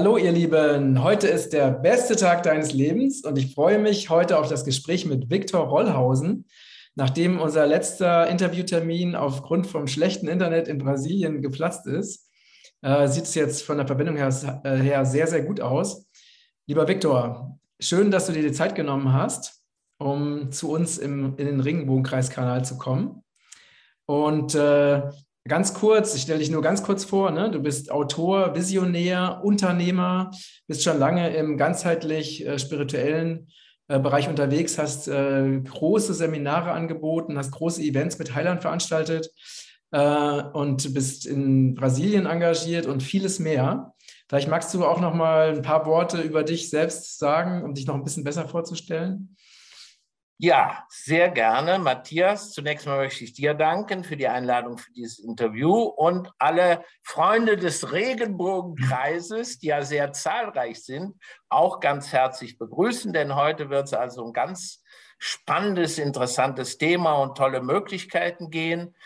Hallo ihr Lieben, heute ist der beste Tag deines Lebens und ich freue mich heute auf das Gespräch mit Viktor Rollhausen. Nachdem unser letzter Interviewtermin aufgrund vom schlechten Internet in Brasilien geplatzt ist, äh, sieht es jetzt von der Verbindung her, äh, her, sehr, sehr gut aus. Lieber Viktor, schön, dass du dir die Zeit genommen hast, um zu uns im, in den Regenbogenkreiskanal zu kommen. Und äh, Ganz kurz, ich stelle dich nur ganz kurz vor, ne? du bist Autor, Visionär, Unternehmer, bist schon lange im ganzheitlich äh, spirituellen äh, Bereich unterwegs, hast äh, große Seminare angeboten, hast große Events mit Heilern veranstaltet äh, und bist in Brasilien engagiert und vieles mehr. Vielleicht magst du auch noch mal ein paar Worte über dich selbst sagen, um dich noch ein bisschen besser vorzustellen. Ja, sehr gerne. Matthias, zunächst mal möchte ich dir danken für die Einladung für dieses Interview und alle Freunde des Regenbogenkreises, die ja sehr zahlreich sind, auch ganz herzlich begrüßen, denn heute wird es also ein ganz spannendes, interessantes Thema und tolle Möglichkeiten gehen.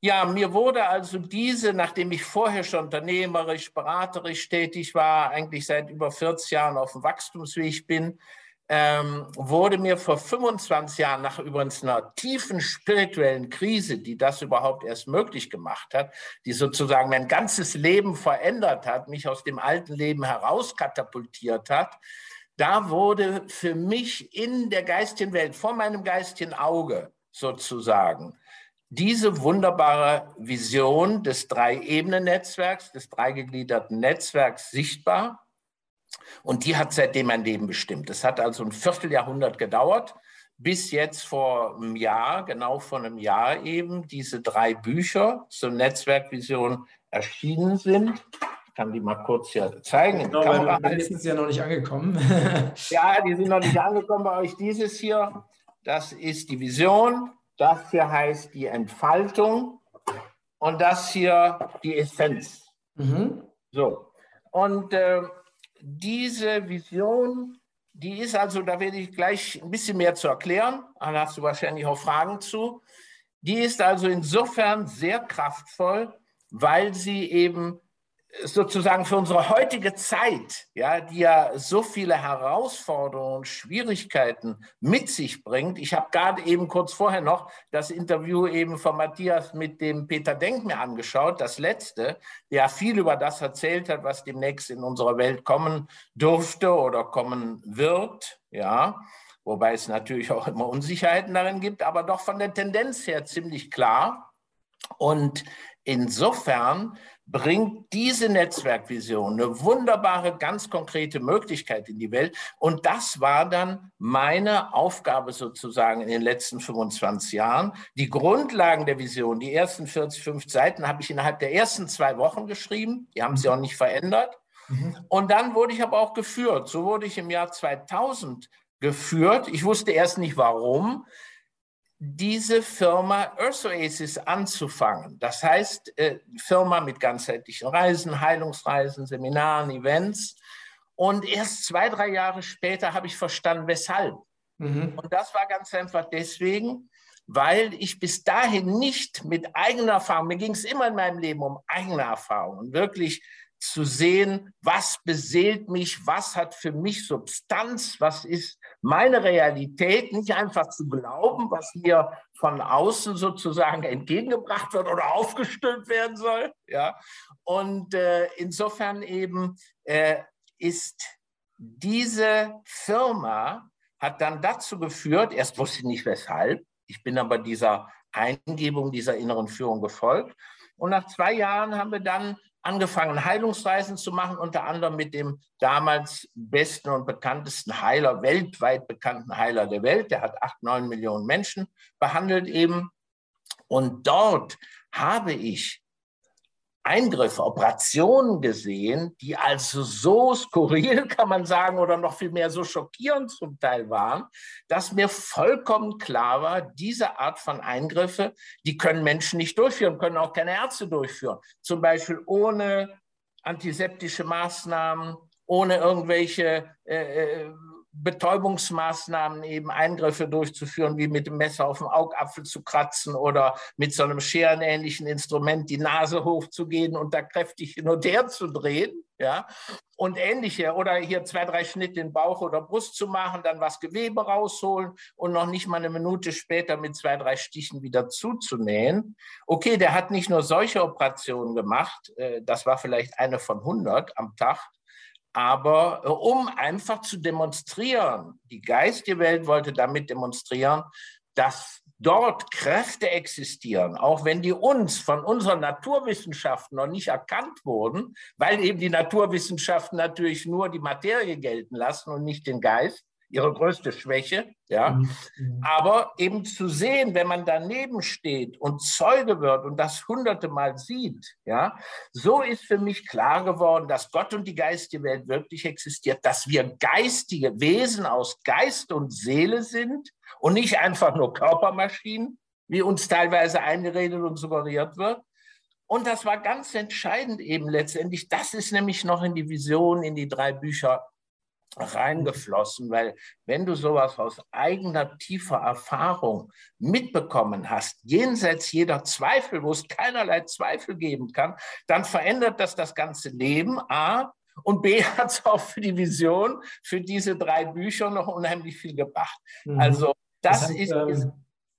Ja, mir wurde also diese, nachdem ich vorher schon unternehmerisch, beraterisch tätig war, eigentlich seit über 40 Jahren auf dem Wachstumsweg bin, ähm, wurde mir vor 25 Jahren nach übrigens einer tiefen spirituellen Krise, die das überhaupt erst möglich gemacht hat, die sozusagen mein ganzes Leben verändert hat, mich aus dem alten Leben herauskatapultiert hat, da wurde für mich in der geistigen Welt, vor meinem geistigen Auge sozusagen, diese wunderbare Vision des Drei-Ebenen-Netzwerks, des dreigegliederten Netzwerks sichtbar und die hat seitdem mein Leben bestimmt. Es hat also ein Vierteljahrhundert gedauert, bis jetzt vor einem Jahr, genau vor einem Jahr eben, diese drei Bücher zur Netzwerkvision erschienen sind. Ich kann die mal kurz hier zeigen. Genau, Kamera. weil sind sie ja noch nicht angekommen. ja, die sind noch nicht angekommen bei euch. Dieses hier, das ist die Vision. Das hier heißt die Entfaltung. Und das hier die Essenz. Mhm. So. Und äh, diese Vision, die ist also, da werde ich gleich ein bisschen mehr zu erklären, da hast du wahrscheinlich auch Fragen zu. Die ist also insofern sehr kraftvoll, weil sie eben sozusagen für unsere heutige Zeit, ja, die ja so viele Herausforderungen und Schwierigkeiten mit sich bringt. Ich habe gerade eben kurz vorher noch das Interview eben von Matthias mit dem Peter Denk mir angeschaut, das letzte, der viel über das erzählt hat, was demnächst in unserer Welt kommen dürfte oder kommen wird, ja. Wobei es natürlich auch immer Unsicherheiten darin gibt, aber doch von der Tendenz her ziemlich klar. Und insofern bringt diese Netzwerkvision eine wunderbare, ganz konkrete Möglichkeit in die Welt. Und das war dann meine Aufgabe sozusagen in den letzten 25 Jahren. Die Grundlagen der Vision, die ersten 40, 50 Seiten habe ich innerhalb der ersten zwei Wochen geschrieben. Die haben sie auch nicht verändert. Mhm. Und dann wurde ich aber auch geführt. So wurde ich im Jahr 2000 geführt. Ich wusste erst nicht warum diese Firma Earth Oasis anzufangen. Das heißt, äh, Firma mit ganzheitlichen Reisen, Heilungsreisen, Seminaren, Events. Und erst zwei, drei Jahre später habe ich verstanden, weshalb. Mhm. Und das war ganz einfach deswegen, weil ich bis dahin nicht mit eigener Erfahrung, mir ging es immer in meinem Leben um eigene Erfahrungen, wirklich zu sehen, was beseelt mich, was hat für mich Substanz, was ist meine Realität, nicht einfach zu glauben, was mir von außen sozusagen entgegengebracht wird oder aufgestülpt werden soll. Ja? Und äh, insofern eben äh, ist diese Firma hat dann dazu geführt, erst wusste ich nicht weshalb, ich bin aber dieser Eingebung, dieser inneren Führung gefolgt. Und nach zwei Jahren haben wir dann angefangen, Heilungsreisen zu machen, unter anderem mit dem damals besten und bekanntesten Heiler, weltweit bekannten Heiler der Welt. Der hat acht, neun Millionen Menschen behandelt eben. Und dort habe ich Eingriffe, Operationen gesehen, die also so skurril, kann man sagen, oder noch viel mehr so schockierend zum Teil waren, dass mir vollkommen klar war, diese Art von Eingriffe, die können Menschen nicht durchführen, können auch keine Ärzte durchführen. Zum Beispiel ohne antiseptische Maßnahmen, ohne irgendwelche äh, äh Betäubungsmaßnahmen eben Eingriffe durchzuführen, wie mit dem Messer auf dem Augapfel zu kratzen oder mit so einem scherenähnlichen Instrument die Nase hochzugehen und da kräftig hin und her zu drehen ja, und ähnliche. Oder hier zwei, drei Schnitte in Bauch oder Brust zu machen, dann was Gewebe rausholen und noch nicht mal eine Minute später mit zwei, drei Stichen wieder zuzunähen. Okay, der hat nicht nur solche Operationen gemacht, äh, das war vielleicht eine von 100 am Tag, aber äh, um einfach zu demonstrieren, die geistige Welt wollte damit demonstrieren, dass dort Kräfte existieren, auch wenn die uns von unseren Naturwissenschaften noch nicht erkannt wurden, weil eben die Naturwissenschaften natürlich nur die Materie gelten lassen und nicht den Geist, ihre größte Schwäche, ja. Mhm. mhm. Aber eben zu sehen, wenn man daneben steht und Zeuge wird und das hunderte Mal sieht, ja, so ist für mich klar geworden, dass Gott und die geistige Welt wirklich existiert, dass wir geistige Wesen aus Geist und Seele sind und nicht einfach nur Körpermaschinen, wie uns teilweise eingeredet und suggeriert wird. Und das war ganz entscheidend eben letztendlich. Das ist nämlich noch in die Vision, in die drei Bücher reingeflossen, weil wenn du sowas aus eigener tiefer Erfahrung mitbekommen hast, jenseits jeder Zweifel, wo es keinerlei Zweifel geben kann, dann verändert das das ganze Leben, A, und B hat es auch für die Vision, für diese drei Bücher noch unheimlich viel gebracht. Mhm. Also das, das heißt, ist, ähm,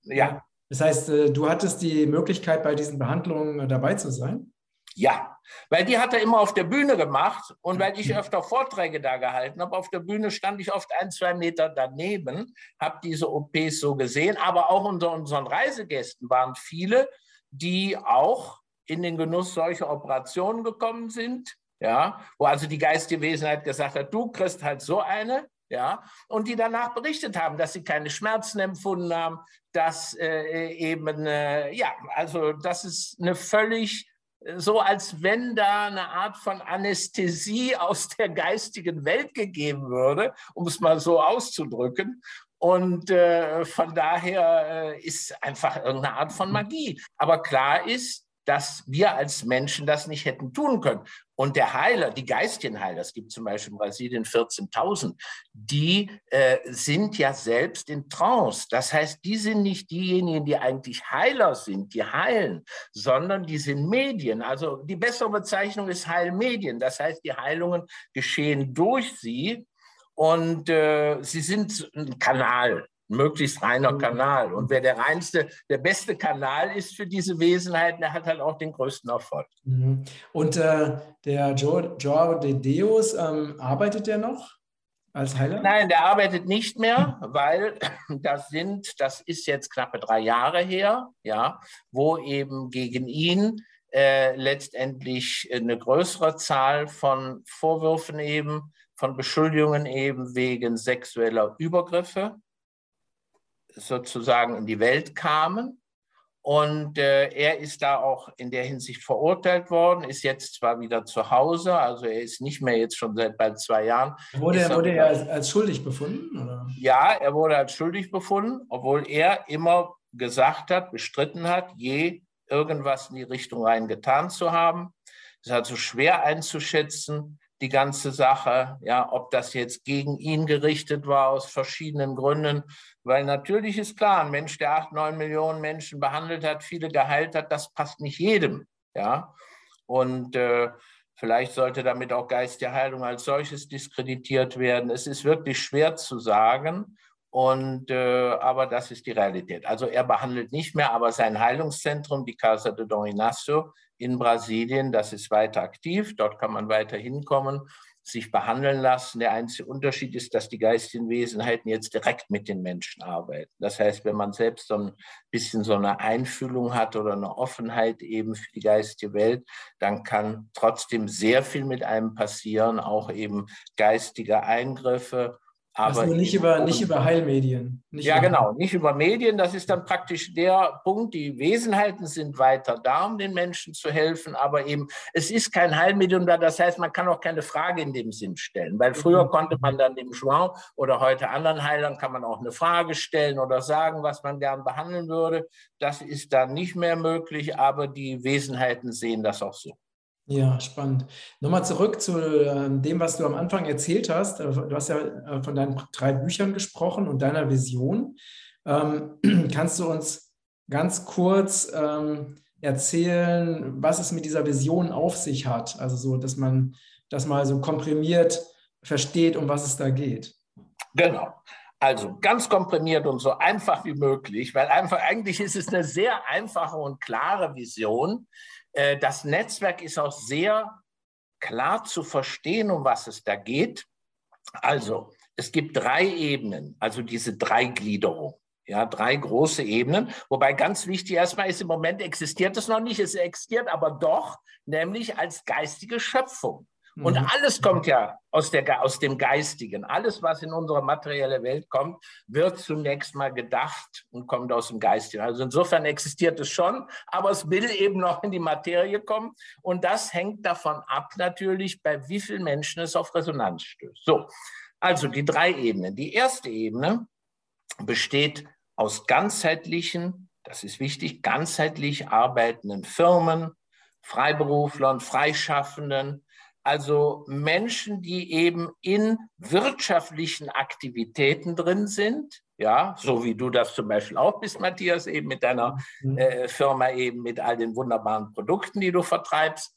ja. Das heißt, äh, du hattest die Möglichkeit, bei diesen Behandlungen äh, dabei zu sein? Ja, weil die hat er immer auf der Bühne gemacht und weil ich öfter Vorträge da gehalten habe. Auf der Bühne stand ich oft ein, zwei Meter daneben, habe diese OPs so gesehen. Aber auch unter unseren Reisegästen waren viele, die auch in den Genuss solcher Operationen gekommen sind. Ja, wo also die geistige Wesenheit gesagt hat, du kriegst halt so eine, ja, und die danach berichtet haben, dass sie keine Schmerzen empfunden haben, dass äh, eben, äh, ja, also das ist eine völlig so, als wenn da eine Art von Anästhesie aus der geistigen Welt gegeben würde, um es mal so auszudrücken. Und äh, von daher äh, ist einfach irgendeine Art von Magie. Aber klar ist, dass wir als Menschen das nicht hätten tun können. Und der Heiler, die geistigen Heiler, es gibt zum Beispiel in Brasilien 14.000, die äh, sind ja selbst in Trance. Das heißt, die sind nicht diejenigen, die eigentlich Heiler sind, die heilen, sondern die sind Medien. Also die bessere Bezeichnung ist Heilmedien. Das heißt, die Heilungen geschehen durch sie und äh, sie sind ein Kanal möglichst reiner mhm. Kanal. Und wer der reinste, der beste Kanal ist für diese Wesenheiten, der hat halt auch den größten Erfolg. Mhm. Und äh, der Joao de Deus, ähm, arbeitet der noch? Als Heiler? Nein, der arbeitet nicht mehr, weil das sind, das ist jetzt knappe drei Jahre her, ja, wo eben gegen ihn äh, letztendlich eine größere Zahl von Vorwürfen eben, von Beschuldigungen eben wegen sexueller Übergriffe sozusagen in die Welt kamen. Und äh, er ist da auch in der Hinsicht verurteilt worden, ist jetzt zwar wieder zu Hause, also er ist nicht mehr jetzt schon seit bald zwei Jahren. Wurde, er, wurde er als, als, schuldig befunden? Oder? Ja, er wurde als schuldig befunden, obwohl er immer gesagt hat, bestritten hat, je irgendwas in die Richtung rein getan zu haben. Es ist also schwer einzuschätzen, die ganze Sache, ja, ob das jetzt gegen ihn gerichtet war aus verschiedenen Gründen, weil natürlich ist klar, ein Mensch, der acht, neun Millionen Menschen behandelt hat, viele geheilt hat, das passt nicht jedem. Ja? Und äh, vielleicht sollte damit auch Geist der Heilung als solches diskreditiert werden. Es ist wirklich schwer zu sagen. Und, äh, aber das ist die Realität. Also er behandelt nicht mehr, aber sein Heilungszentrum, die Casa de Don Inácio in Brasilien, das ist weiter aktiv. Dort kann man weiter hinkommen sich behandeln lassen. Der einzige Unterschied ist, dass die geistigen Wesenheiten jetzt direkt mit den Menschen arbeiten. Das heißt, wenn man selbst so ein bisschen so eine Einfühlung hat oder eine Offenheit eben für die geistige Welt, dann kann trotzdem sehr viel mit einem passieren, auch eben geistige Eingriffe aber also nicht über, nicht über Heilmedien. Nicht ja, über genau, nicht über Medien. Das ist dann praktisch der Punkt. Die Wesenheiten sind weiter da, um den Menschen zu helfen, aber eben, es ist kein Heilmedium da. Das heißt, man kann auch keine Frage in dem Sinn stellen. Weil früher mhm. konnte man dann dem Joan oder heute anderen Heilern kann man auch eine Frage stellen oder sagen, was man gern behandeln würde. Das ist dann nicht mehr möglich, aber die Wesenheiten sehen das auch so. Ja, spannend. Nochmal zurück zu ähm, dem, was du am Anfang erzählt hast. Äh, du hast ja äh, von deinen drei Büchern gesprochen und deiner Vision. Ähm, kannst du uns ganz kurz ähm, erzählen, was es mit dieser Vision auf sich hat? Also so, dass man das mal so komprimiert versteht, um was es da geht. Genau. Also ganz komprimiert und so einfach wie möglich, weil einfach eigentlich ist es eine sehr einfache und klare Vision. Äh, das Netzwerk ist auch sehr klar zu verstehen, um was es da geht. Also, es gibt drei Ebenen, also diese Dreigliederung. Ja, drei große Ebenen. Wobei ganz wichtig erstmal ist, im Moment existiert es noch nicht, es existiert aber doch, nämlich als geistige Schöpfung. Und mhm. alles kommt ja aus, der, aus dem Geistigen. Alles, was in unsere materielle Welt kommt, wird zunächst mal gedacht und kommt aus dem Geistigen. Also insofern existiert es schon, aber es will eben noch in die Materie kommen. Und das hängt davon ab natürlich, bei wie vielen Menschen es auf Resonanz stößt. So, also die drei Ebenen. Die erste Ebene besteht aus ganzheitlichen, das ist wichtig, ganzheitlich arbeitenden Firmen, Freiberuflern, Freischaffenden, also Menschen, die eben in wirtschaftlichen Aktivitäten drin sind, ja, so wie du das zum Beispiel auch bist, Matthias, eben mit deiner mhm. äh, Firma, eben mit all den wunderbaren Produkten, die du vertreibst.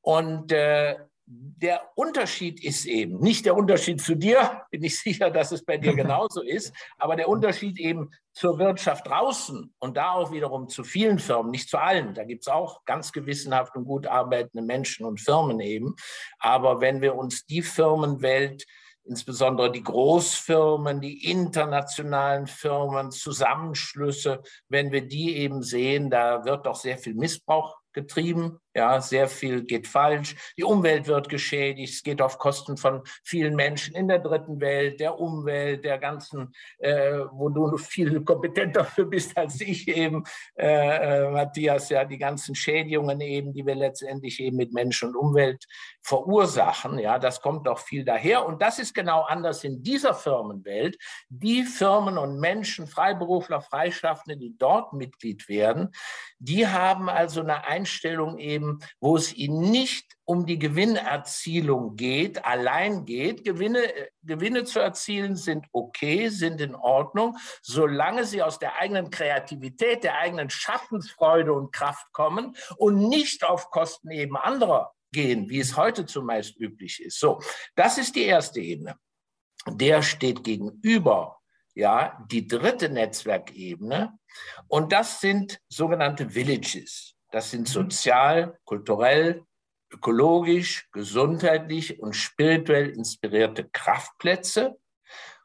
Und äh, der Unterschied ist eben, nicht der Unterschied zu dir, bin ich sicher, dass es bei dir genauso ist, aber der Unterschied eben zur Wirtschaft draußen und da auch wiederum zu vielen Firmen, nicht zu allen. Da gibt es auch ganz gewissenhaft und gut arbeitende Menschen und Firmen eben. Aber wenn wir uns die Firmenwelt insbesondere die Großfirmen, die internationalen Firmen, Zusammenschlüsse, wenn wir die eben sehen, da wird doch sehr viel Missbrauch getrieben. Ja, sehr viel geht falsch. Die Umwelt wird geschädigt. Es geht auf Kosten von vielen Menschen in der dritten Welt, der Umwelt, der ganzen, äh, wo du viel kompetenter für bist als ich eben, äh, äh, Matthias, ja, die ganzen Schädigungen eben, die wir letztendlich eben mit Mensch und Umwelt verursachen. Ja, das kommt doch viel daher. Und das ist genau anders in dieser Firmenwelt. Die Firmen und Menschen, Freiberufler, Freischaffende, die dort Mitglied werden, die haben also eine Einstellung eben, wo es ihnen nicht um die Gewinnerzielung geht, allein geht. Gewinne, Gewinne zu erzielen sind okay, sind in Ordnung, solange sie aus der eigenen Kreativität, der eigenen Schaffensfreude und Kraft kommen und nicht auf Kosten eben anderer gehen, wie es heute zumeist üblich ist. So, das ist die erste Ebene. Der steht gegenüber ja, die dritte Netzwerkebene. Und das sind sogenannte Villages. Das sind mhm. sozial, kulturell, ökologisch, gesundheitlich und spirituell inspirierte Kraftplätze,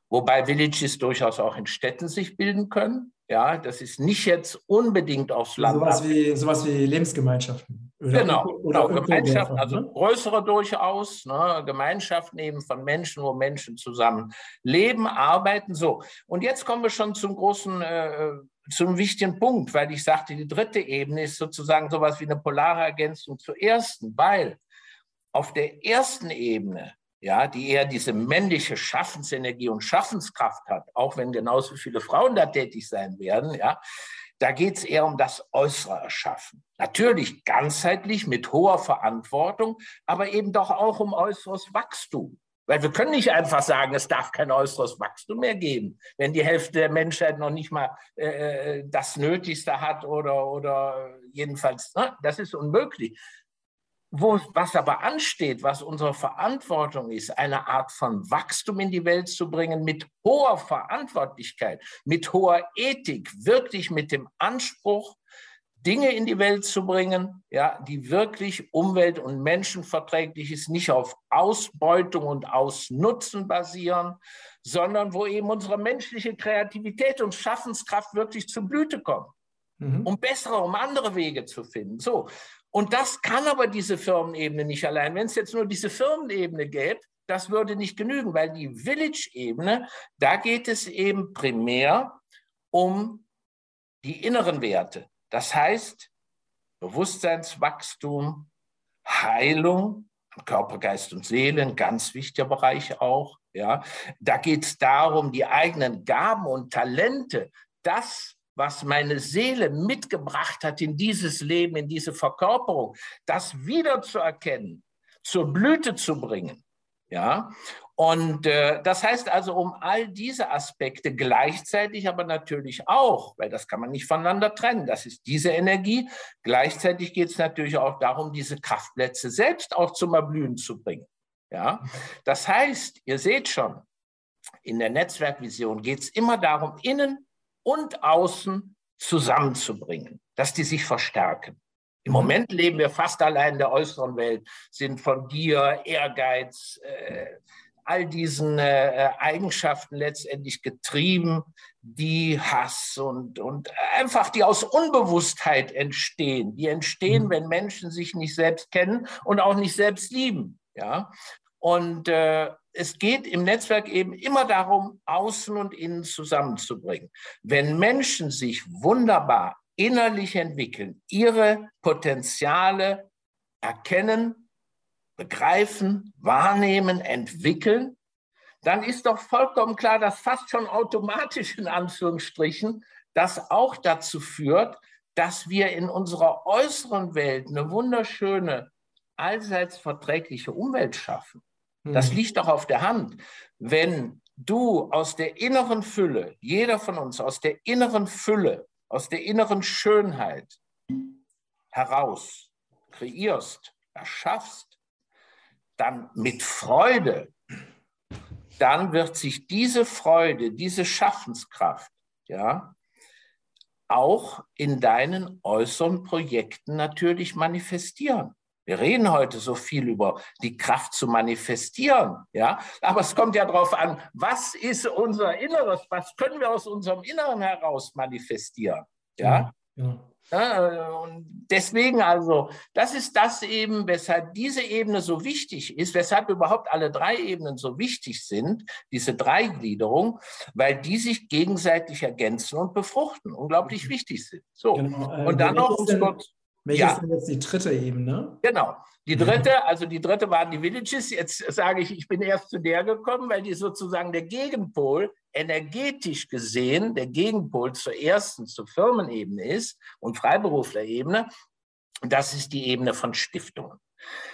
wobei Villages durchaus auch in Städten sich bilden können. Ja, das ist nicht jetzt unbedingt aufs Land. Sowas wie, sowas wie Lebensgemeinschaften. Oder genau, oder genau. Gemeinschaften, also ne? größere durchaus, ne? Gemeinschaften eben von Menschen, wo Menschen zusammen leben, arbeiten. So, und jetzt kommen wir schon zum großen, äh, zum wichtigen Punkt, weil ich sagte, die dritte Ebene ist sozusagen sowas wie eine polare Ergänzung zur ersten, weil auf der ersten Ebene ja, die eher diese männliche Schaffensenergie und Schaffenskraft hat, auch wenn genauso viele Frauen da tätig sein werden, ja, da geht es eher um das äußere Erschaffen. Natürlich ganzheitlich mit hoher Verantwortung, aber eben doch auch um äußeres Wachstum. Weil wir können nicht einfach sagen, es darf kein äußeres Wachstum mehr geben, wenn die Hälfte der Menschheit noch nicht mal äh, äh das Nötigste hat oder, oder jedenfalls, ne? das ist unmöglich. Wo, was aber ansteht, was unsere Verantwortung ist, eine Art von Wachstum in die Welt zu bringen mit hoher Verantwortlichkeit, mit hoher Ethik, wirklich mit dem Anspruch, Dinge in die Welt zu bringen, ja, die wirklich umwelt- und menschenverträglich ist, nicht auf Ausbeutung und Ausnutzen basieren, sondern wo eben unsere menschliche Kreativität und Schaffenskraft wirklich zur Blüte kommt, mhm. um bessere, um andere Wege zu finden. So, und das kann aber diese Firmenebene nicht allein. Wenn es jetzt nur diese Firmenebene gäbe, das würde nicht genügen, weil die Village-Ebene, da geht es eben primär um die inneren Werte. Das heißt, Bewusstseinswachstum, Heilung, Körper, Geist und Seele, ein ganz wichtiger Bereich auch. Ja. Da geht es darum, die eigenen Gaben und Talente, das was meine Seele mitgebracht hat in dieses Leben, in diese Verkörperung, das wiederzuerkennen, zur Blüte zu bringen. Ja, und äh, das heißt also, um all diese Aspekte gleichzeitig, aber natürlich auch, weil das kann man nicht voneinander trennen, das ist diese Energie. Gleichzeitig geht es natürlich auch darum, diese Kraftplätze selbst auch zum Erblühen zu bringen. Ja, das heißt, ihr seht schon, in der Netzwerkvision geht es immer darum, innen und außen zusammenzubringen, dass die sich verstärken. Im Moment leben wir fast allein in der äußeren Welt, sind von Gier, Ehrgeiz, äh, all diesen äh, Eigenschaften letztendlich getrieben, die Hass und, und einfach die aus Unbewusstheit entstehen. Die entstehen, mhm. wenn Menschen sich nicht selbst kennen und auch nicht selbst lieben. Ja? Und äh, es geht im Netzwerk eben immer darum, Außen und Innen zusammenzubringen. Wenn Menschen sich wunderbar innerlich entwickeln, ihre Potenziale erkennen, begreifen, wahrnehmen, entwickeln, dann ist doch vollkommen klar, dass fast schon automatisch in Anführungsstrichen das auch dazu führt, dass wir in unserer äußeren Welt eine wunderschöne, allseits verträgliche Umwelt schaffen. Das hm. liegt doch auf der Hand. Wenn du aus der inneren Fülle, jeder von uns aus der inneren Fülle, aus der inneren Schönheit heraus kreierst, erschaffst, dann mit Freude, dann wird sich diese Freude, diese Schaffenskraft, ja, auch in deinen äußeren Projekten natürlich manifestieren. Wir reden heute so viel über die Kraft zu manifestieren, ja, aber es kommt ja darauf an, was ist unser Inneres, was können wir aus unserem Inneren heraus manifestieren, ja. ja. Ja, und deswegen also, das ist das eben, weshalb diese Ebene so wichtig ist, weshalb überhaupt alle drei Ebenen so wichtig sind, diese Dreigliederung, weil die sich gegenseitig ergänzen und befruchten, unglaublich mhm. wichtig sind. So. Genau. Äh, und dann noch, welche ja. ist denn jetzt die dritte Ebene? Genau. Die dritte, also die dritte waren die Villages. Jetzt sage ich, ich bin erst zu der gekommen, weil die sozusagen der Gegenpol, energetisch gesehen, der Gegenpol zur ersten, zur Firmenebene ist und Freiberuflerebene. Das ist die Ebene von Stiftungen.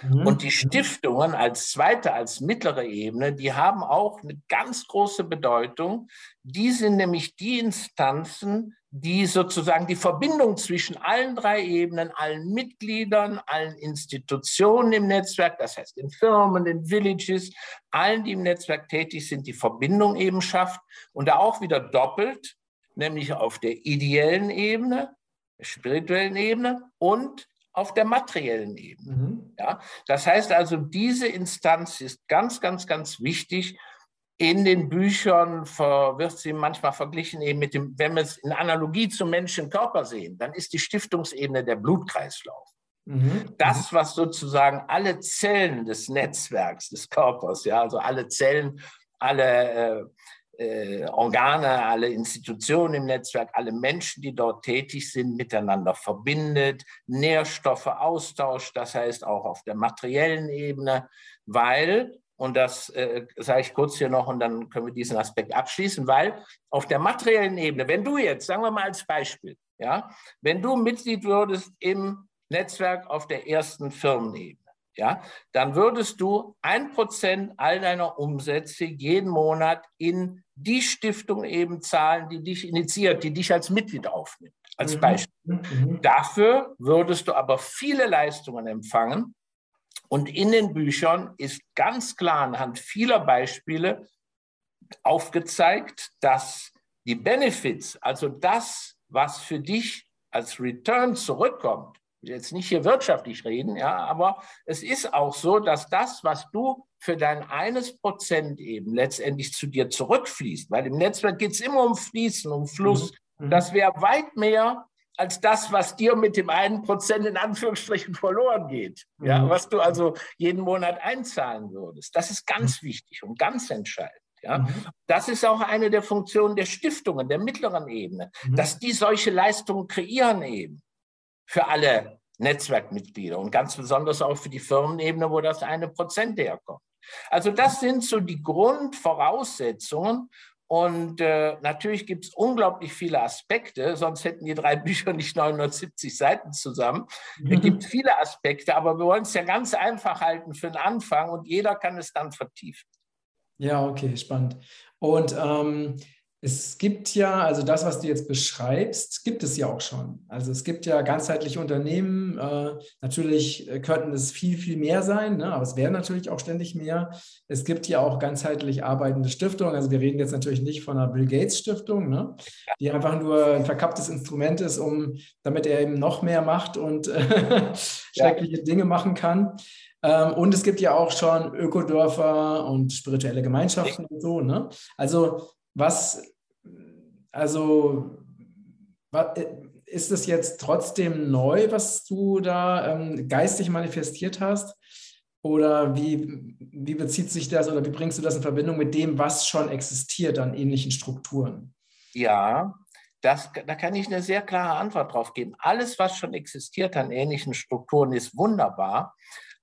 Mhm. Und die Stiftungen als zweite, als mittlere Ebene, die haben auch eine ganz große Bedeutung. Die sind nämlich die Instanzen, die sozusagen die Verbindung zwischen allen drei Ebenen, allen Mitgliedern, allen Institutionen im Netzwerk, das heißt in Firmen, in Villages, allen, die im Netzwerk tätig sind, die Verbindung eben schafft und da auch wieder doppelt, nämlich auf der ideellen Ebene, der spirituellen Ebene und auf der materiellen Ebene. Mhm. Ja, das heißt also, diese Instanz ist ganz, ganz, ganz wichtig in den Büchern wird sie manchmal verglichen eben mit dem, wenn wir es in Analogie zum Menschenkörper sehen, dann ist die Stiftungsebene der Blutkreislauf. Mhm. Das, was sozusagen alle Zellen des Netzwerks, des Körpers, ja, also alle Zellen, alle äh, äh, Organe, alle Institutionen im Netzwerk, alle Menschen, die dort tätig sind, miteinander verbindet, Nährstoffe austauscht, das heißt auch auf der materiellen Ebene, weil und das äh, sage ich kurz hier noch und dann können wir diesen Aspekt abschließen, weil auf der materiellen Ebene, wenn du jetzt, sagen wir mal als Beispiel, ja, wenn du Mitglied würdest im Netzwerk auf der ersten Firmenebene, ja, dann würdest du ein Prozent all deiner Umsätze jeden Monat in die Stiftung eben zahlen, die dich initiiert, die dich als Mitglied aufnimmt, als mhm. Beispiel. Mhm. Dafür würdest du aber viele Leistungen empfangen, und in den Büchern ist ganz klar anhand vieler Beispiele aufgezeigt, dass die Benefits, also das, was für dich als Return zurückkommt, jetzt nicht hier wirtschaftlich reden, ja, aber es ist auch so, dass das, was du für dein eines Prozent eben letztendlich zu dir zurückfließt, weil im Netzwerk geht es immer um Fließen, um Fluss, mhm. das wäre weit mehr als das, was dir mit dem einen Prozent in Anführungsstrichen verloren geht. Ja, mhm. was du also jeden Monat einzahlen würdest. Das ist ganz mhm. wichtig und ganz entscheidend. Ja, mhm. das ist auch eine der Funktionen der Stiftungen, der mittleren Ebene, mhm. dass die solche Leistungen kreieren eben für alle Netzwerkmitglieder und ganz besonders auch für die Firmenebene, wo das eine Prozent herkommt. Also das sind so die Grundvoraussetzungen Und äh, natürlich gibt es unglaublich viele Aspekte, sonst hätten die drei Bücher nicht 970 Seiten zusammen. Mhm. Es gibt viele Aspekte, aber wir wollen es ja ganz einfach halten für den Anfang und jeder kann es dann vertiefen. Ja, okay, spannend. Und ähm, es gibt ja, also das, was du jetzt beschreibst, gibt es ja auch schon. Also es gibt ja ganzheitliche Unternehmen. Äh, natürlich könnten es viel, viel mehr sein, ne? aber es wären natürlich auch ständig mehr. Es gibt ja auch ganzheitlich arbeitende Stiftungen. Also wir reden jetzt natürlich nicht von einer Bill Gates Stiftung, ne? die einfach nur ein verkapptes Instrument ist, um, damit er eben noch mehr macht und äh, schreckliche ja. Dinge machen kann. Ähm, und es gibt ja auch schon Ökodörfer und spirituelle Gemeinschaften und so. Ne? Also was also äh, ist es jetzt trotzdem neu, was du da ähm, geistig manifestiert hast? Oder wie, wie bezieht sich das oder wie bringst du das in Verbindung mit dem, was schon existiert an ähnlichen Strukturen? Ja, das, da kann ich eine sehr klare Antwort drauf geben. Alles, was schon existiert an ähnlichen Strukturen, ist wunderbar.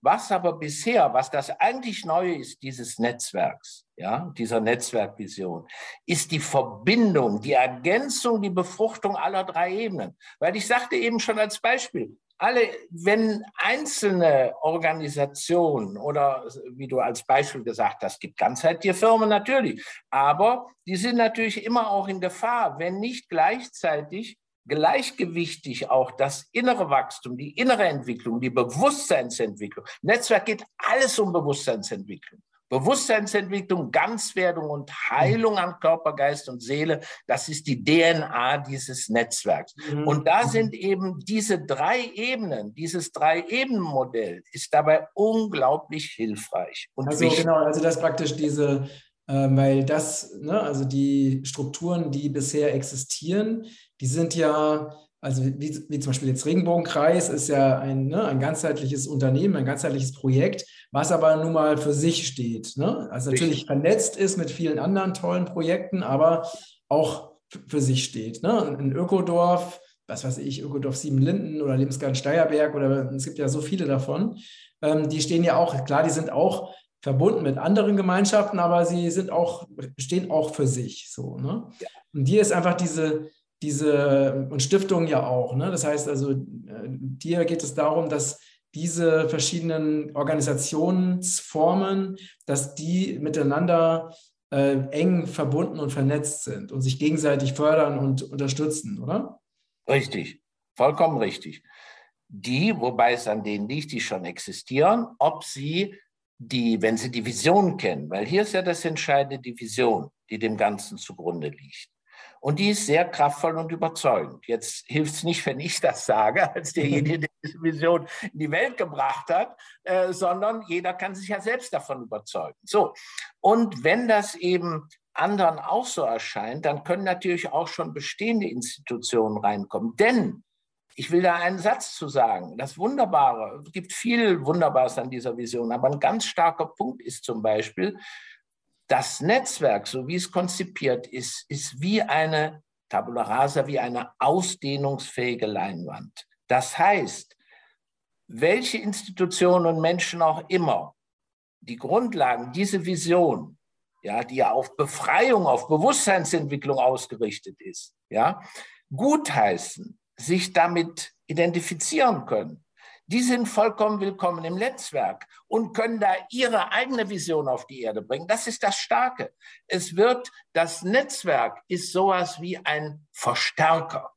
Was aber bisher, was das eigentlich Neue ist, dieses Netzwerks, ja, dieser Netzwerkvision, ist die Verbindung, die Ergänzung, die Befruchtung aller drei Ebenen. Weil ich sagte eben schon als Beispiel, alle, wenn einzelne Organisationen oder wie du als Beispiel gesagt hast, gibt ganzheitliche Firmen natürlich, aber die sind natürlich immer auch in Gefahr, wenn nicht gleichzeitig gleichgewichtig auch das innere Wachstum, die innere Entwicklung, die Bewusstseinsentwicklung. Netzwerk geht alles um Bewusstseinsentwicklung. Bewusstseinsentwicklung, Ganzwerdung und Heilung an Körper, Geist und Seele, das ist die DNA dieses Netzwerks. Mhm. Und da sind eben diese drei Ebenen, dieses Drei-Ebenen-Modell ist dabei unglaublich hilfreich. Und also wichtig. genau, also das praktisch diese, äh, weil das, ne, also die Strukturen, die bisher existieren, die sind ja, also wie, wie zum Beispiel jetzt Regenbogenkreis ist ja ein, ne, ein ganzheitliches Unternehmen, ein ganzheitliches Projekt, was aber nun mal für sich steht. Ne? Also natürlich vernetzt ist mit vielen anderen tollen Projekten, aber auch für sich steht. Ne? Ein Ökodorf, was weiß ich, Ökodorf Siebenlinden oder Lebensgarten Steierberg oder es gibt ja so viele davon, ähm, die stehen ja auch, klar, die sind auch verbunden mit anderen Gemeinschaften, aber sie sind auch, stehen auch für sich so. Ne? Ja. Und hier ist einfach diese, diese und Stiftungen ja auch. Ne? Das heißt also, äh, dir geht es darum, dass diese verschiedenen Organisationsformen, dass die miteinander äh, eng verbunden und vernetzt sind und sich gegenseitig fördern und unterstützen, oder? Richtig, vollkommen richtig. Die, wobei es an denen liegt, die schon existieren, ob sie die, wenn sie die Vision kennen, weil hier ist ja das Entscheidende, die Vision, die dem Ganzen zugrunde liegt. Und die ist sehr kraftvoll und überzeugend. Jetzt hilft es nicht, wenn ich das sage, als derjenige, der diese Vision in die Welt gebracht hat, äh, sondern jeder kann sich ja selbst davon überzeugen. So. Und wenn das eben anderen auch so erscheint, dann können natürlich auch schon bestehende Institutionen reinkommen. Denn ich will da einen Satz zu sagen. Das Wunderbare, es gibt viel Wunderbares an dieser Vision, aber ein ganz starker Punkt ist zum Beispiel, das Netzwerk, so wie es konzipiert ist, ist wie eine Tabula rasa, wie eine ausdehnungsfähige Leinwand. Das heißt, welche Institutionen und Menschen auch immer die Grundlagen, diese Vision, ja, die ja auf Befreiung, auf Bewusstseinsentwicklung ausgerichtet ist, ja, gutheißen, sich damit identifizieren können, die sind vollkommen willkommen im Netzwerk und können da ihre eigene Vision auf die Erde bringen. Das ist das Starke. Es wird, das Netzwerk ist sowas wie ein Verstärker.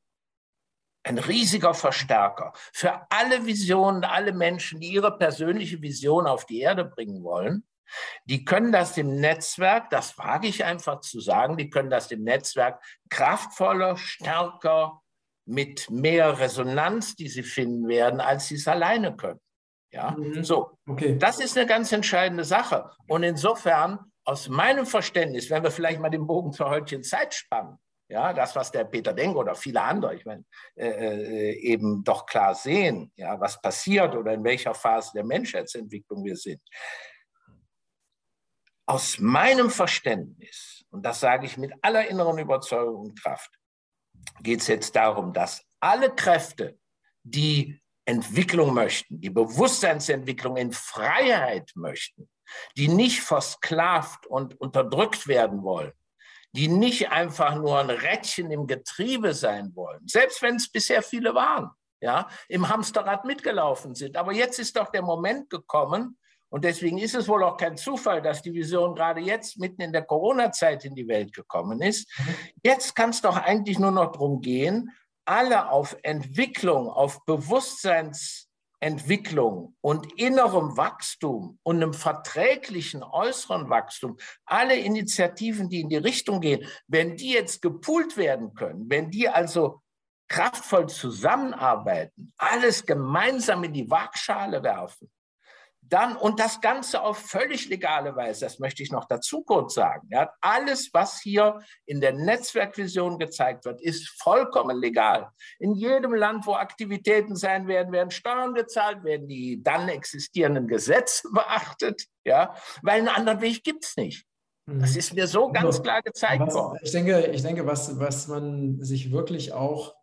Ein riesiger Verstärker für alle Visionen, alle Menschen, die ihre persönliche Vision auf die Erde bringen wollen. Die können das dem Netzwerk, das wage ich einfach zu sagen, die können das dem Netzwerk kraftvoller, stärker, mit mehr Resonanz, die sie finden werden, als sie es alleine können. Ja, mhm. so. Okay. Das ist eine ganz entscheidende Sache. Und insofern, aus meinem Verständnis, wenn wir vielleicht mal den Bogen zur heutigen Zeit spannen, ja, das, was der Peter Denk oder viele andere, ich meine, äh, äh, eben doch klar sehen, ja, was passiert oder in welcher Phase der Menschheitsentwicklung wir sind. Aus meinem Verständnis, und das sage ich mit aller inneren Überzeugung und Kraft, geht es jetzt darum, dass alle Kräfte, die Entwicklung möchten, die Bewusstseinsentwicklung in Freiheit möchten, die nicht versklavt und unterdrückt werden wollen, die nicht einfach nur ein Rädchen im Getriebe sein wollen, selbst wenn es bisher viele waren, ja, im Hamsterrad mitgelaufen sind. Aber jetzt ist doch der Moment gekommen, und deswegen ist es wohl auch kein Zufall, dass die Vision gerade jetzt mitten in der Corona-Zeit in die Welt gekommen ist. Mhm. Jetzt kann es doch eigentlich nur noch darum gehen, alle auf Entwicklung, auf Bewusstseinsentwicklung und innerem Wachstum und einem verträglichen äußeren Wachstum, alle Initiativen, die in die Richtung gehen, wenn die jetzt gepoolt werden können, wenn die also kraftvoll zusammenarbeiten, alles gemeinsam in die Waagschale werfen, dann, und das Ganze auf völlig legale Weise, das möchte ich noch dazu kurz sagen. Ja, alles, was hier in der Netzwerkvision gezeigt wird, ist vollkommen legal. In jedem Land, wo Aktivitäten sein werden, werden Steuern gezahlt, werden die dann existierenden Gesetze beachtet, ja, weil einen anderen Weg gibt es nicht. Das mhm. ist mir so ganz klar gezeigt worden. Ich denke, ich denke was, was man sich wirklich auch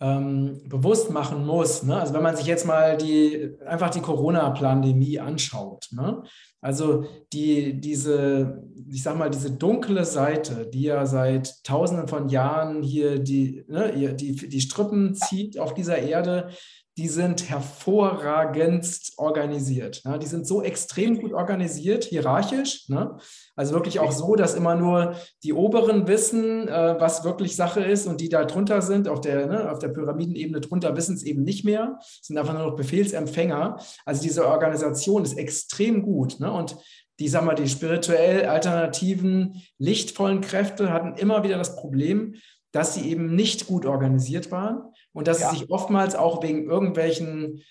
ähm, bewusst machen muss. Ne? Also wenn man sich jetzt mal die, einfach die Corona-Pandemie anschaut. Ne? Also die, diese, ich sag mal, diese dunkle Seite, die ja seit tausenden von Jahren hier die, ne, die, die Strippen zieht auf dieser Erde, die sind hervorragendst organisiert. Ne? Die sind so extrem gut organisiert, hierarchisch. Ne? Also wirklich auch so, dass immer nur die Oberen wissen, äh, was wirklich Sache ist und die da drunter sind, auf der, ne, auf der Pyramidenebene drunter wissen es eben nicht mehr, sind einfach nur noch Befehlsempfänger. Also diese Organisation ist extrem gut. Ne? Und die, sagen wir, die spirituell alternativen, lichtvollen Kräfte hatten immer wieder das Problem, dass sie eben nicht gut organisiert waren und dass ja. sie sich oftmals auch wegen irgendwelchen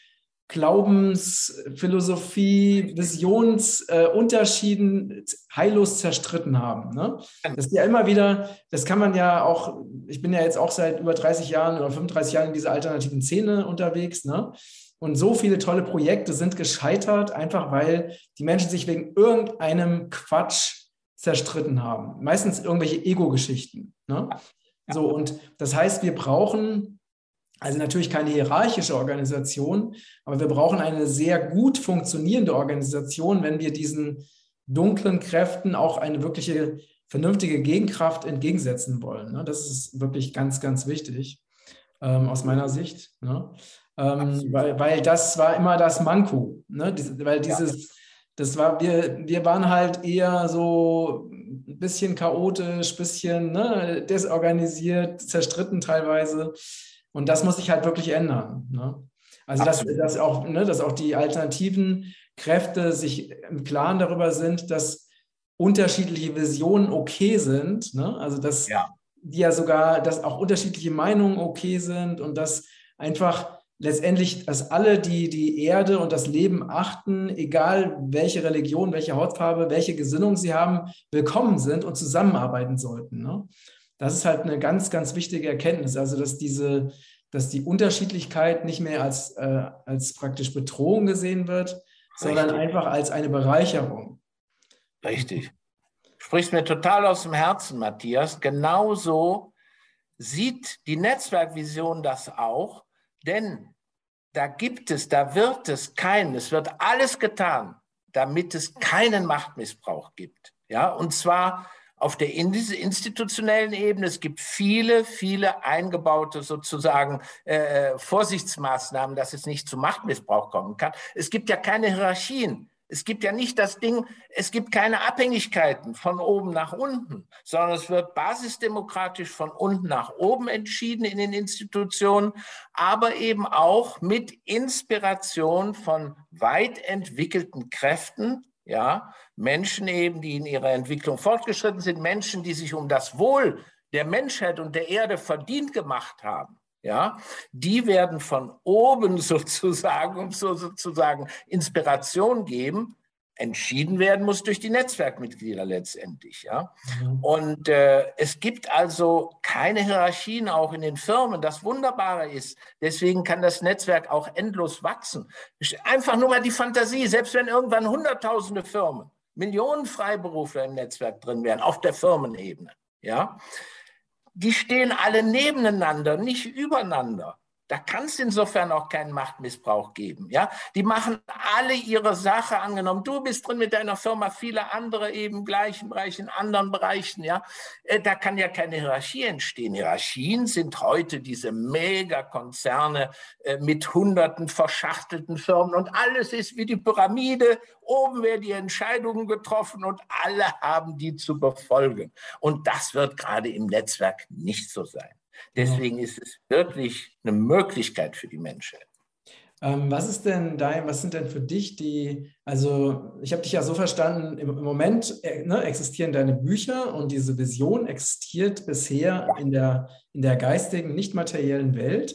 Glaubens, Philosophie, Visionsunterschieden äh, heillos zerstritten haben. Ne? Das ist ja immer wieder, das kann man ja auch, ich bin ja jetzt auch seit über 30 Jahren oder 35 Jahren in dieser alternativen Szene unterwegs. Ne? Und so viele tolle Projekte sind gescheitert, einfach weil die Menschen sich wegen irgendeinem Quatsch zerstritten haben. Meistens irgendwelche Ego-Geschichten. Ne? So, und das heißt, wir brauchen also natürlich keine hierarchische Organisation, aber wir brauchen eine sehr gut funktionierende Organisation, wenn wir diesen dunklen Kräften auch eine wirkliche vernünftige Gegenkraft entgegensetzen wollen. Ne? Das ist wirklich ganz, ganz wichtig ähm, aus meiner Sicht. Ne? Ähm, weil, weil das war immer das Manko. Ne? weil dieses, das war, wir, wir waren halt eher so ein bisschen chaotisch, ein bisschen desorganisiert, zerstritten teilweise. Und das muss sich halt wirklich ändern. Ne? Also, dass, dass, auch, ne, dass auch die alternativen Kräfte sich im Klaren darüber sind, dass unterschiedliche Visionen okay sind. Ne? Also, dass ja. die ja sogar, dass auch unterschiedliche Meinungen okay sind und dass einfach letztendlich, dass alle, die die Erde und das Leben achten, egal welche Religion, welche Hautfarbe, welche Gesinnung sie haben, willkommen sind und zusammenarbeiten sollten. Ne? Das ist halt eine ganz, ganz wichtige Erkenntnis. Also, dass diese, dass die Unterschiedlichkeit nicht mehr als, äh, als praktisch Bedrohung gesehen wird, Richtig. sondern einfach als eine Bereicherung. Richtig. Sprichst mir total aus dem Herzen, Matthias. Genauso sieht die Netzwerkvision das auch, denn da gibt es, da wird es keinen, es wird alles getan, damit es keinen Machtmissbrauch gibt. Ja, und zwar auf der institutionellen Ebene. Es gibt viele, viele eingebaute sozusagen äh, Vorsichtsmaßnahmen, dass es nicht zu Machtmissbrauch kommen kann. Es gibt ja keine Hierarchien. Es gibt ja nicht das Ding, es gibt keine Abhängigkeiten von oben nach unten, sondern es wird basisdemokratisch von unten nach oben entschieden in den Institutionen, aber eben auch mit Inspiration von weit entwickelten Kräften, ja, Menschen eben, die in ihrer Entwicklung fortgeschritten sind, Menschen, die sich um das Wohl der Menschheit und der Erde verdient gemacht haben. Ja, die werden von oben sozusagen, um so sozusagen Inspiration geben, entschieden werden muss durch die Netzwerkmitglieder letztendlich. Ja? Mhm. Und äh, es gibt also keine Hierarchien auch in den Firmen. Das Wunderbare ist, deswegen kann das Netzwerk auch endlos wachsen. Einfach nur mal die Fantasie, selbst wenn irgendwann Hunderttausende Firmen, Millionen Freiberufler im Netzwerk drin wären, auf der Firmenebene, ja, die stehen alle nebeneinander, nicht übereinander. Da kann es insofern auch keinen Machtmissbrauch geben. Ja? Die machen alle ihre Sache angenommen. Du bist drin mit deiner Firma, viele andere eben gleichen Bereich, in anderen Bereichen. Ja? Äh, da kann ja keine Hierarchie entstehen. Hierarchien sind heute diese Megakonzerne äh, mit hunderten verschachtelten Firmen und alles ist wie die Pyramide. Oben werden die Entscheidungen getroffen und alle haben die zu befolgen. Und das wird gerade im Netzwerk nicht so sein. Deswegen ist es wirklich eine Möglichkeit für die Menschheit. Ähm, was ist denn dein, was sind denn für dich die, also ich habe dich ja so verstanden, im, im Moment äh, ne, existieren deine Bücher und diese Vision existiert bisher in, der, in der geistigen, nicht materiellen Welt.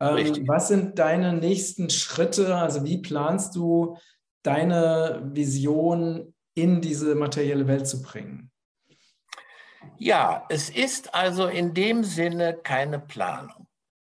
Ähm, was sind deine nächsten Schritte? Also wie planst du deine Vision in diese materielle Welt zu bringen? Ja, es ist also in dem Sinne keine Planung.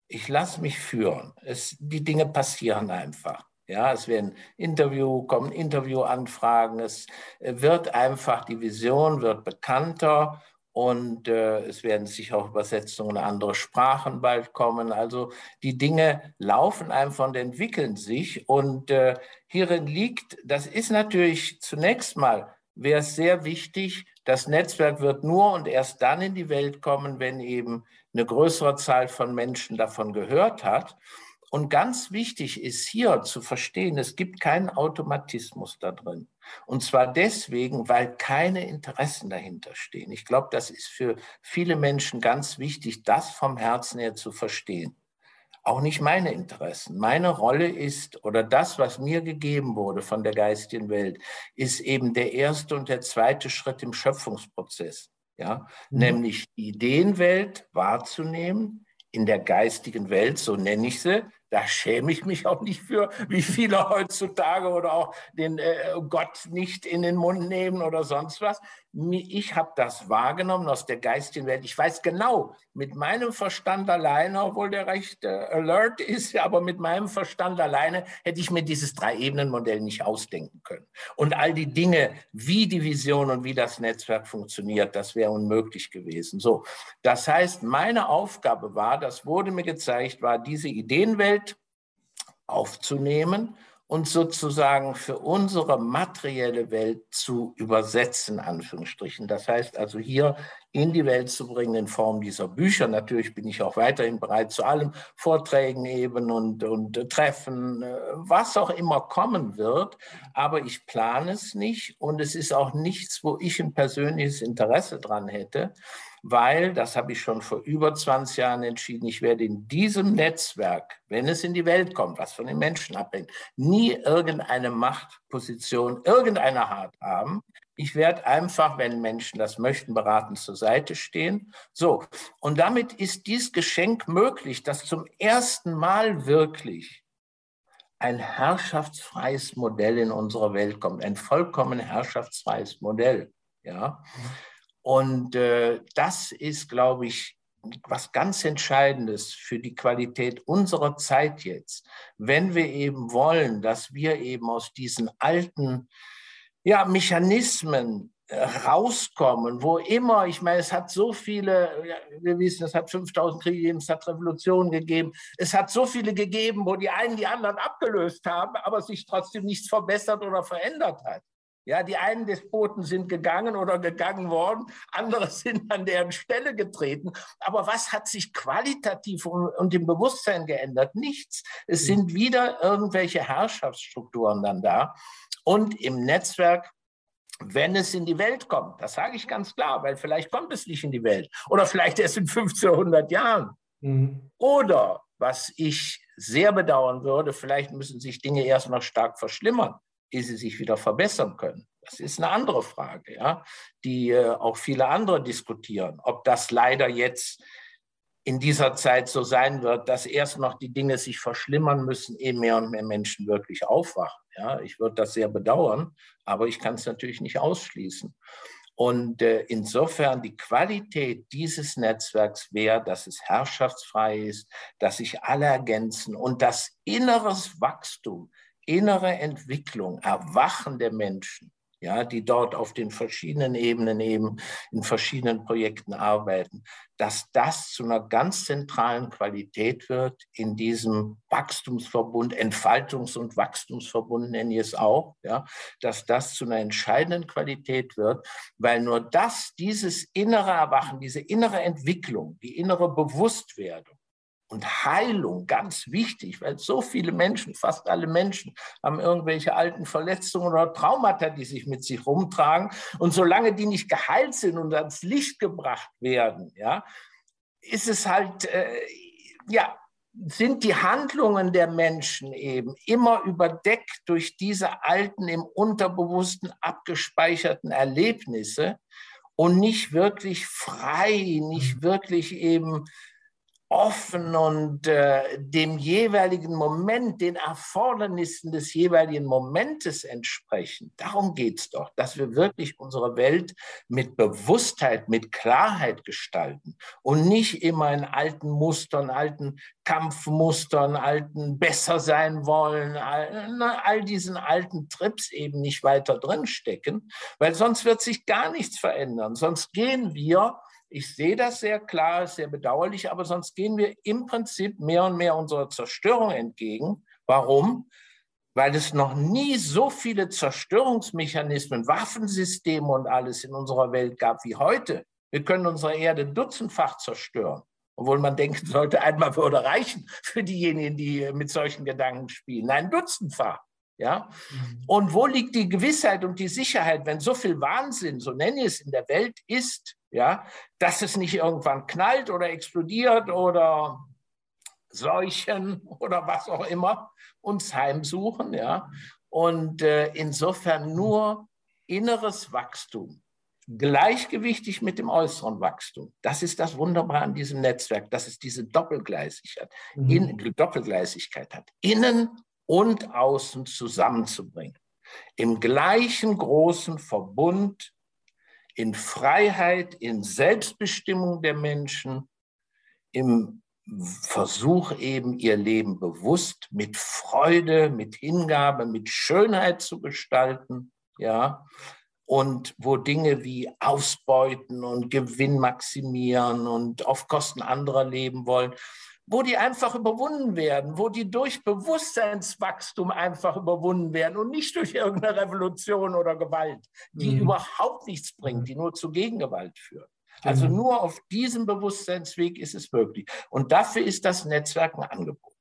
Ich lasse mich führen. Es, die Dinge passieren einfach. Ja, es werden Interview, kommen Interviewanfragen. Es wird einfach, die Vision wird bekannter und äh, es werden sicher auch Übersetzungen in andere Sprachen bald kommen. Also die Dinge laufen einfach und entwickeln sich. Und äh, hierin liegt, das ist natürlich zunächst mal, wäre es sehr wichtig, das Netzwerk wird nur und erst dann in die Welt kommen, wenn eben eine größere Zahl von Menschen davon gehört hat. Und ganz wichtig ist hier zu verstehen, es gibt keinen Automatismus da drin. Und zwar deswegen, weil keine Interessen dahinter stehen. Ich glaube, das ist für viele Menschen ganz wichtig, das vom Herzen her zu verstehen auch nicht meine Interessen. Meine Rolle ist, oder das, was mir gegeben wurde von der geistigen Welt, ist eben der erste und der zweite Schritt im Schöpfungsprozess. Ja? Mhm. Nämlich die Ideenwelt wahrzunehmen, in der geistigen Welt, so nenne ich sie, da schäme ich mich auch nicht für, wie viele heutzutage oder auch den äh, Gott nicht in den Mund nehmen oder sonst was. Ich habe das wahrgenommen aus der geistigen Welt. Ich weiß genau, mit meinem Verstand alleine, obwohl der recht äh, alert ist, aber mit meinem Verstand alleine hätte ich mir dieses Drei-Ebenen-Modell nicht ausdenken können. Und all die Dinge, wie die Vision und wie das Netzwerk funktioniert, das wäre unmöglich gewesen. So, das heißt, meine Aufgabe war, das wurde mir gezeigt, war diese Ideenwelt, Welt aufzunehmen und sozusagen für unsere materielle Welt zu übersetzen, Anführungsstrichen. Das heißt also hier in die Welt zu bringen in Form dieser Bücher. Natürlich bin ich auch weiterhin bereit zu allem, Vorträgen eben und, und Treffen, äh, was auch immer kommen wird. Aber ich plane es nicht und es ist auch nichts, wo ich ein persönliches Interesse dran hätte, weil, das habe ich schon vor über 20 Jahren entschieden, ich werde in diesem Netzwerk, wenn es in die Welt kommt, was von den Menschen abhängt, nie irgendeine Machtposition irgendeiner Art haben. Ich werde einfach, wenn Menschen das möchten, beraten zur Seite stehen. So, und damit ist dies Geschenk möglich, dass zum ersten Mal wirklich ein herrschaftsfreies Modell in unsere Welt kommt, ein vollkommen herrschaftsfreies Modell. Ja. Und äh, das ist, glaube ich, was ganz Entscheidendes für die Qualität unserer Zeit jetzt, wenn wir eben wollen, dass wir eben aus diesen alten ja, Mechanismen äh, rauskommen, wo immer, ich meine, es hat so viele, wir wissen, es hat 5000 Kriege gegeben, es hat Revolutionen gegeben, es hat so viele gegeben, wo die einen die anderen abgelöst haben, aber sich trotzdem nichts verbessert oder verändert hat. Ja, die einen Despoten sind gegangen oder gegangen worden, andere sind an deren Stelle getreten. Aber was hat sich qualitativ und im Bewusstsein geändert? Nichts. Es mhm. sind wieder irgendwelche Herrschaftsstrukturen dann da. Und im Netzwerk wenn es in die Welt kommt, das sage ich ganz klar, weil vielleicht kommt es nicht in die Welt oder vielleicht erst in 1500 Jahren. Mhm. Oder, was ich sehr bedauern würde, vielleicht müssen sich Dinge erst noch stark verschlimmern ehe sie sich wieder verbessern können. Das ist eine andere Frage, ja, die äh, auch viele andere diskutieren. Ob das leider jetzt in dieser Zeit so sein wird, dass erst noch die Dinge sich verschlimmern müssen, ehe mehr und mehr Menschen wirklich aufwachen. Ja, ich würde das sehr bedauern, aber ich kann es natürlich nicht ausschließen. Und äh, insofern die Qualität dieses Netzwerks wäre, dass es herrschaftsfrei ist, dass sich alle ergänzen und das inneres Wachstum innere Entwicklung, Erwachen der Menschen ja, die dort auf den verschiedenen Ebenen eben in verschiedenen Projekten arbeiten, dass das zu einer ganz zentralen Qualität wird in diesem Wachstumsverbund, Entfaltungs- und Wachstumsverbund nenne ich es auch, ja, dass das zu einer entscheidenden Qualität wird, weil nur das, dieses innere Erwachen, diese innere Entwicklung, die innere Bewusstwerdung, und Heilung, ganz wichtig, weil so viele Menschen, fast alle Menschen, haben irgendwelche alten Verletzungen oder Traumata, die sich mit sich rumtragen. Und solange die nicht geheilt sind und ans Licht gebracht werden, ja, ist es halt, äh, ja, sind die Handlungen der Menschen eben immer überdeckt durch diese alten, im Unterbewussten abgespeicherten Erlebnisse und nicht wirklich frei, nicht mhm. wirklich eben offen und äh, dem jeweiligen Moment, den Erfordernissen des jeweiligen Momentes entsprechen. Darum geht es doch, dass wir wirklich unsere Welt mit Bewusstheit, mit Klarheit gestalten und nicht immer in alten Mustern, alten Kampfmustern, alten besser sein wollen, all, all diesen alten Trips eben nicht weiter drinstecken, weil sonst wird sich gar nichts verändern. Sonst gehen wir ich sehe das sehr klar, ist sehr bedauerlich, aber sonst gehen wir im Prinzip mehr und mehr unserer Zerstörung entgegen. Warum? Weil es noch nie so viele Zerstörungsmechanismen, Waffensysteme und alles in unserer Welt gab wie heute. Wir können unsere Erde dutzendfach zerstören. Obwohl man denken sollte, einmal würde reichen für diejenigen, die mit solchen Gedanken spielen. Nein, dutzendfach. Ja? Mhm. Und wo liegt die Gewissheit und die Sicherheit, wenn so viel Wahnsinn, so nenne ich es, in der Welt ist, ja, dass es nicht irgendwann knallt oder explodiert oder Seuchen oder was auch immer uns heimsuchen, ja. Und äh, insofern nur inneres Wachstum, gleichgewichtig mit dem äußeren Wachstum. Das ist das Wunderbare an diesem Netzwerk, dass es diese Doppelgleisigkeit, mhm. in, Doppelgleisigkeit hat, innen und außen zusammenzubringen. Im gleichen großen Verbund in Freiheit, in Selbstbestimmung der Menschen, im Versuch eben ihr Leben bewusst mit Freude, mit Hingabe, mit Schönheit zu gestalten, ja, und wo Dinge wie Ausbeuten und Gewinn maximieren und auf Kosten anderer leben wollen, wo die einfach überwunden werden, wo die durch Bewusstseinswachstum einfach überwunden werden und nicht durch irgendeine Revolution oder Gewalt, die mhm. überhaupt nichts bringt, die nur zu Gegengewalt führt. Also mhm. nur auf diesem Bewusstseinsweg ist es möglich. Und dafür ist das Netzwerk ein Angebot.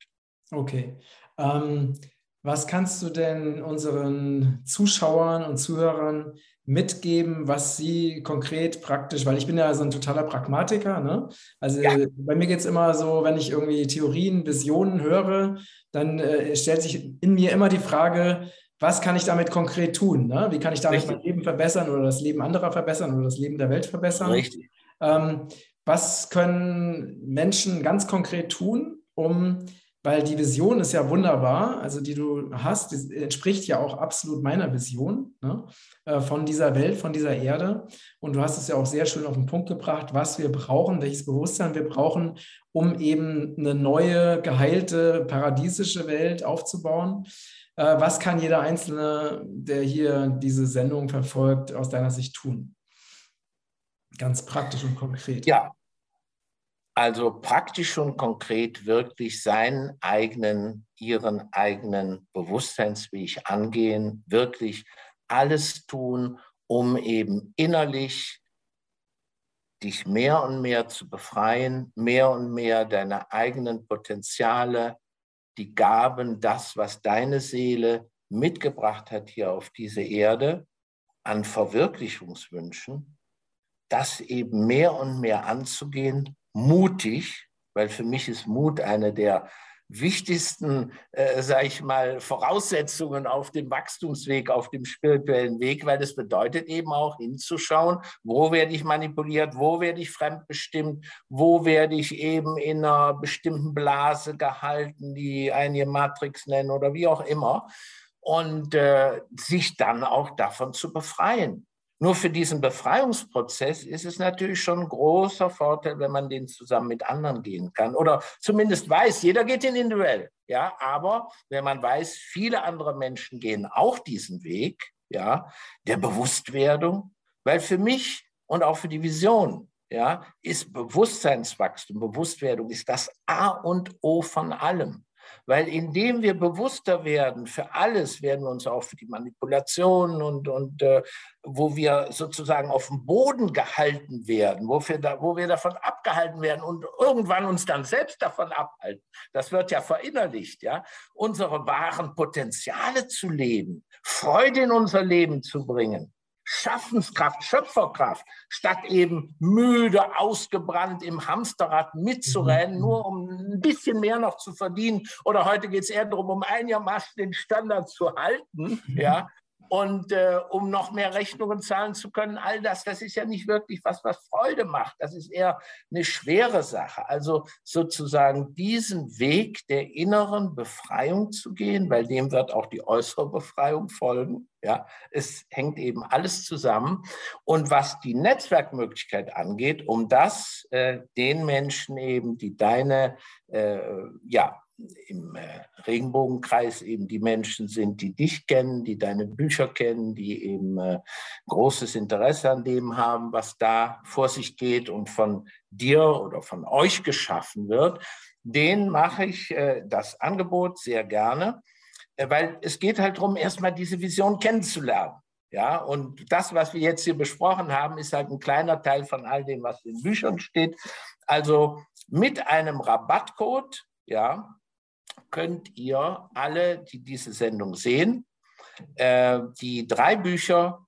Okay. Ähm, was kannst du denn unseren Zuschauern und Zuhörern mitgeben, was sie konkret praktisch, weil ich bin ja so ein totaler Pragmatiker, ne? Also ja. bei mir geht es immer so, wenn ich irgendwie Theorien, Visionen höre, dann äh, stellt sich in mir immer die Frage, was kann ich damit konkret tun? Ne? Wie kann ich damit Richtig. mein Leben verbessern oder das Leben anderer verbessern oder das Leben der Welt verbessern? Richtig. Ähm, was können Menschen ganz konkret tun, um weil die Vision ist ja wunderbar, also die du hast, die entspricht ja auch absolut meiner Vision ne, äh, von dieser Welt, von dieser Erde. Und du hast es ja auch sehr schön auf den Punkt gebracht, was wir brauchen, welches Bewusstsein wir brauchen, um eben eine neue, geheilte, paradiesische Welt aufzubauen. Äh, was kann jeder Einzelne, der hier diese Sendung verfolgt, aus deiner Sicht tun? Ganz praktisch und konkret. Ja, also praktisch und konkret wirklich seinen eigenen, ihren eigenen Bewusstseinsweg angehen, wirklich alles tun, um eben innerlich dich mehr und mehr zu befreien, mehr und mehr deine eigenen Potenziale, die Gaben, das, was deine Seele mitgebracht hat hier auf diese Erde an Verwirklichungswünschen, das eben mehr und mehr anzugehen mutig, weil für mich ist Mut eine der wichtigsten, äh, sage ich mal, Voraussetzungen auf dem Wachstumsweg, auf dem spirituellen Weg, weil das bedeutet eben auch hinzuschauen, wo werde ich manipuliert, wo werde ich fremdbestimmt, wo werde ich eben in einer bestimmten Blase gehalten, die einige Matrix nennen oder wie auch immer, und äh, sich dann auch davon zu befreien. Nur für diesen Befreiungsprozess ist es natürlich schon ein großer Vorteil, wenn man den zusammen mit anderen gehen kann. Oder zumindest weiß, jeder geht den individuell. Ja, aber wenn man weiß, viele andere Menschen gehen auch diesen Weg, ja, der Bewusstwerdung, weil für mich und auch für die Vision ja, ist Bewusstseinswachstum, Bewusstwerdung ist das A und O von allem. Weil indem wir bewusster werden für alles, werden wir uns auch für die Manipulationen und, und äh, wo wir sozusagen auf dem Boden gehalten werden, wo wir, da, wo wir davon abgehalten werden und irgendwann uns dann selbst davon abhalten. Das wird ja verinnerlicht, ja, unsere wahren Potenziale zu leben, Freude in unser Leben zu bringen. Schaffenskraft, Schöpferkraft, statt eben müde, ausgebrannt im Hamsterrad mitzurennen, mhm. nur um ein bisschen mehr noch zu verdienen. Oder heute geht es eher darum, um einigermaßen den Standard zu halten, mhm. ja, und äh, um noch mehr Rechnungen zahlen zu können, all das, das ist ja nicht wirklich was, was Freude macht. Das ist eher eine schwere Sache. Also sozusagen diesen Weg der inneren Befreiung zu gehen, weil dem wird auch die äußere Befreiung folgen. Ja, es hängt eben alles zusammen. Und was die Netzwerkmöglichkeit angeht, um das äh, den Menschen eben, die deine äh, ja, im äh, Regenbogenkreis eben die Menschen sind, die dich kennen, die deine Bücher kennen, die eben äh, großes Interesse an dem haben, was da vor sich geht und von dir oder von euch geschaffen wird, den mache ich äh, das Angebot sehr gerne, weil es geht halt darum, erstmal diese Vision kennenzulernen. Ja, und das, was wir jetzt hier besprochen haben, ist halt ein kleiner Teil von all dem, was in Büchern steht. Also mit einem Rabattcode, ja, könnt ihr alle, die diese Sendung sehen, äh, die drei Bücher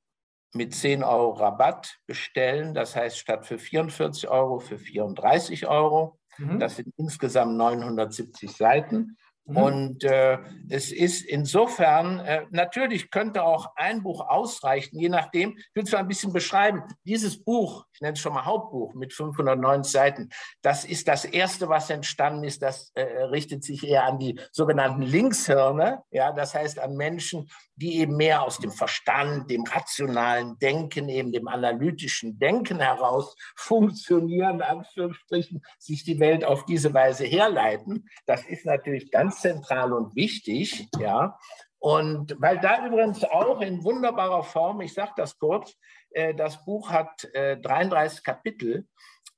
mit 10 Euro Rabatt bestellen. Das heißt, statt für 44 Euro für 34 Euro. Mhm. Das sind insgesamt 970 Seiten. Mhm. Und äh, es ist insofern, äh, natürlich könnte auch ein Buch ausreichen, je nachdem. Ich will es mal ein bisschen beschreiben. Dieses Buch, ich nenne es schon mal Hauptbuch mit 590 Seiten, das ist das erste, was entstanden ist. Das äh, richtet sich eher an die sogenannten Linkshirne. Ja, das heißt an Menschen, die eben mehr aus dem Verstand, dem rationalen Denken, eben dem analytischen Denken heraus funktionieren, Anführungsstrichen, sich die Welt auf diese Weise herleiten. Das ist natürlich ganz zentral und wichtig, ja. Und weil da übrigens auch in wunderbarer Form, ich sage das kurz, das Buch hat 33 äh, Kapitel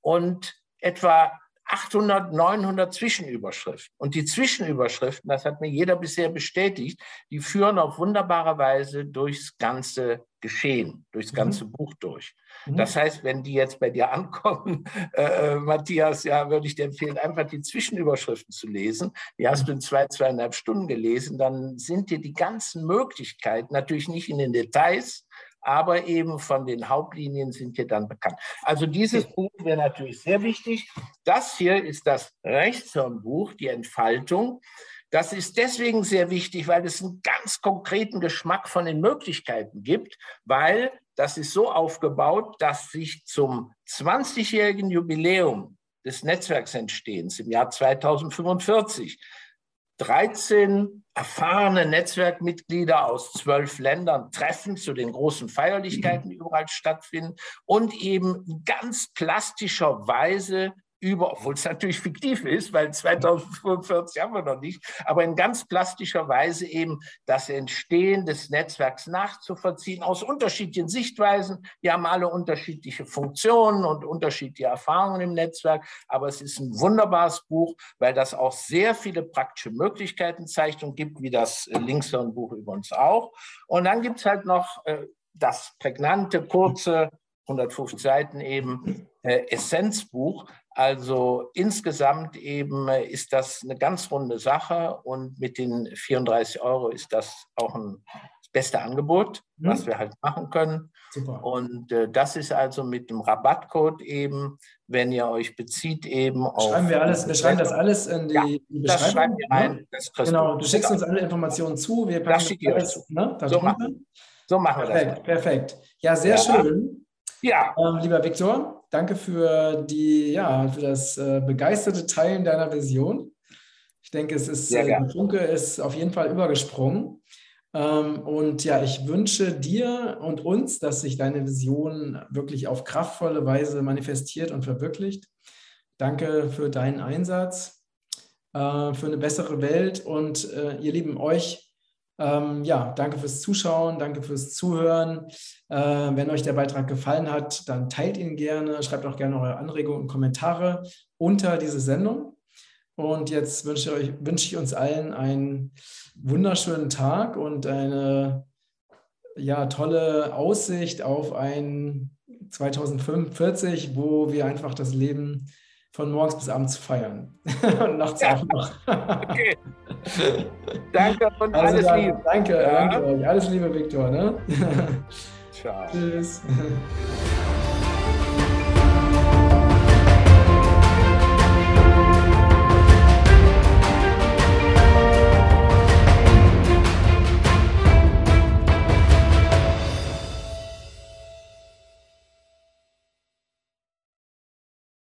und etwa 800, 900 Zwischenüberschriften. Und die Zwischenüberschriften, das hat mir jeder bisher bestätigt, die führen auf wunderbare Weise durchs ganze Geschehen, durchs mhm. ganze mhm. Buch durch. Mhm. Das heißt, wenn die jetzt bei dir ankommen, äh, äh, Matthias, ja, würde ich dir empfehlen, einfach die Zwischenüberschriften zu lesen. Die hast du in zwei, zweieinhalb Stunden gelesen, dann sind dir die ganzen Möglichkeiten, natürlich nicht in den Details, aber eben von den Hauptlinien sind hier dann bekannt. Also dieses Buch wäre natürlich sehr wichtig. Das hier ist das Rechtshirnbuch, die Entfaltung. Das ist deswegen sehr wichtig, weil es einen ganz konkreten Geschmack von den Möglichkeiten gibt, weil das ist so aufgebaut, dass sich zum 20-jährigen Jubiläum des Netzwerksentstehens im Jahr 2045 13 erfahrene Netzwerkmitglieder aus zwölf Ländern treffen zu den großen Feierlichkeiten, die überall stattfinden und eben ganz plastischer Weise über, obwohl es natürlich fiktiv ist, weil 2045 haben wir noch nicht, aber in ganz plastischer Weise eben das Entstehen des Netzwerks nachzuvollziehen aus unterschiedlichen Sichtweisen. Wir haben alle unterschiedliche Funktionen und unterschiedliche Erfahrungen im Netzwerk, aber es ist ein wunderbares Buch, weil das auch sehr viele praktische Möglichkeiten zeigt und gibt, wie das Linkshirn-Buch übrigens auch. Und dann gibt es halt noch äh, das prägnante, kurze, 150 Seiten eben, äh, Essenzbuch, also insgesamt eben äh, ist das eine ganz runde Sache und mit den 34 Euro ist das auch ein das beste Angebot, mhm. was wir halt machen können. Super. Und äh, das ist also mit dem Rabattcode eben, wenn ihr euch bezieht eben auf. Schreiben wir alles, wir schreiben das alles in die, ja, die Beschreibung. Wir rein. Genau, du schickst uns alle Informationen zu. Wir packen das schicke alles, zu. Ne, so, machen, so machen perfekt, wir das. Perfekt. Ja, sehr ja. schön. Ja. Ähm, lieber Viktor, Danke für die, ja, für das äh, begeisterte Teilen deiner Vision. Ich denke, es ist, äh, der Funke ist auf jeden Fall übergesprungen. Ähm, und ja, ich wünsche dir und uns, dass sich deine Vision wirklich auf kraftvolle Weise manifestiert und verwirklicht. Danke für deinen Einsatz, äh, für eine bessere Welt und äh, ihr Lieben, euch Ähm, ja, danke fürs Zuschauen, danke fürs Zuhören. Äh, wenn euch der Beitrag gefallen hat, dann teilt ihn gerne, schreibt auch gerne eure Anregungen und Kommentare unter diese Sendung. Und jetzt wünsche ich, wünsche ich uns allen einen wunderschönen Tag und eine ja, tolle Aussicht auf ein 2045, wo wir einfach das Leben von morgens bis abends feiern. und nachts ja. auch noch. okay. Danke und also alles dann, Liebe. Danke, ja. danke euch. Alles Liebe, Viktor. Ne? Ciao. Tschüss.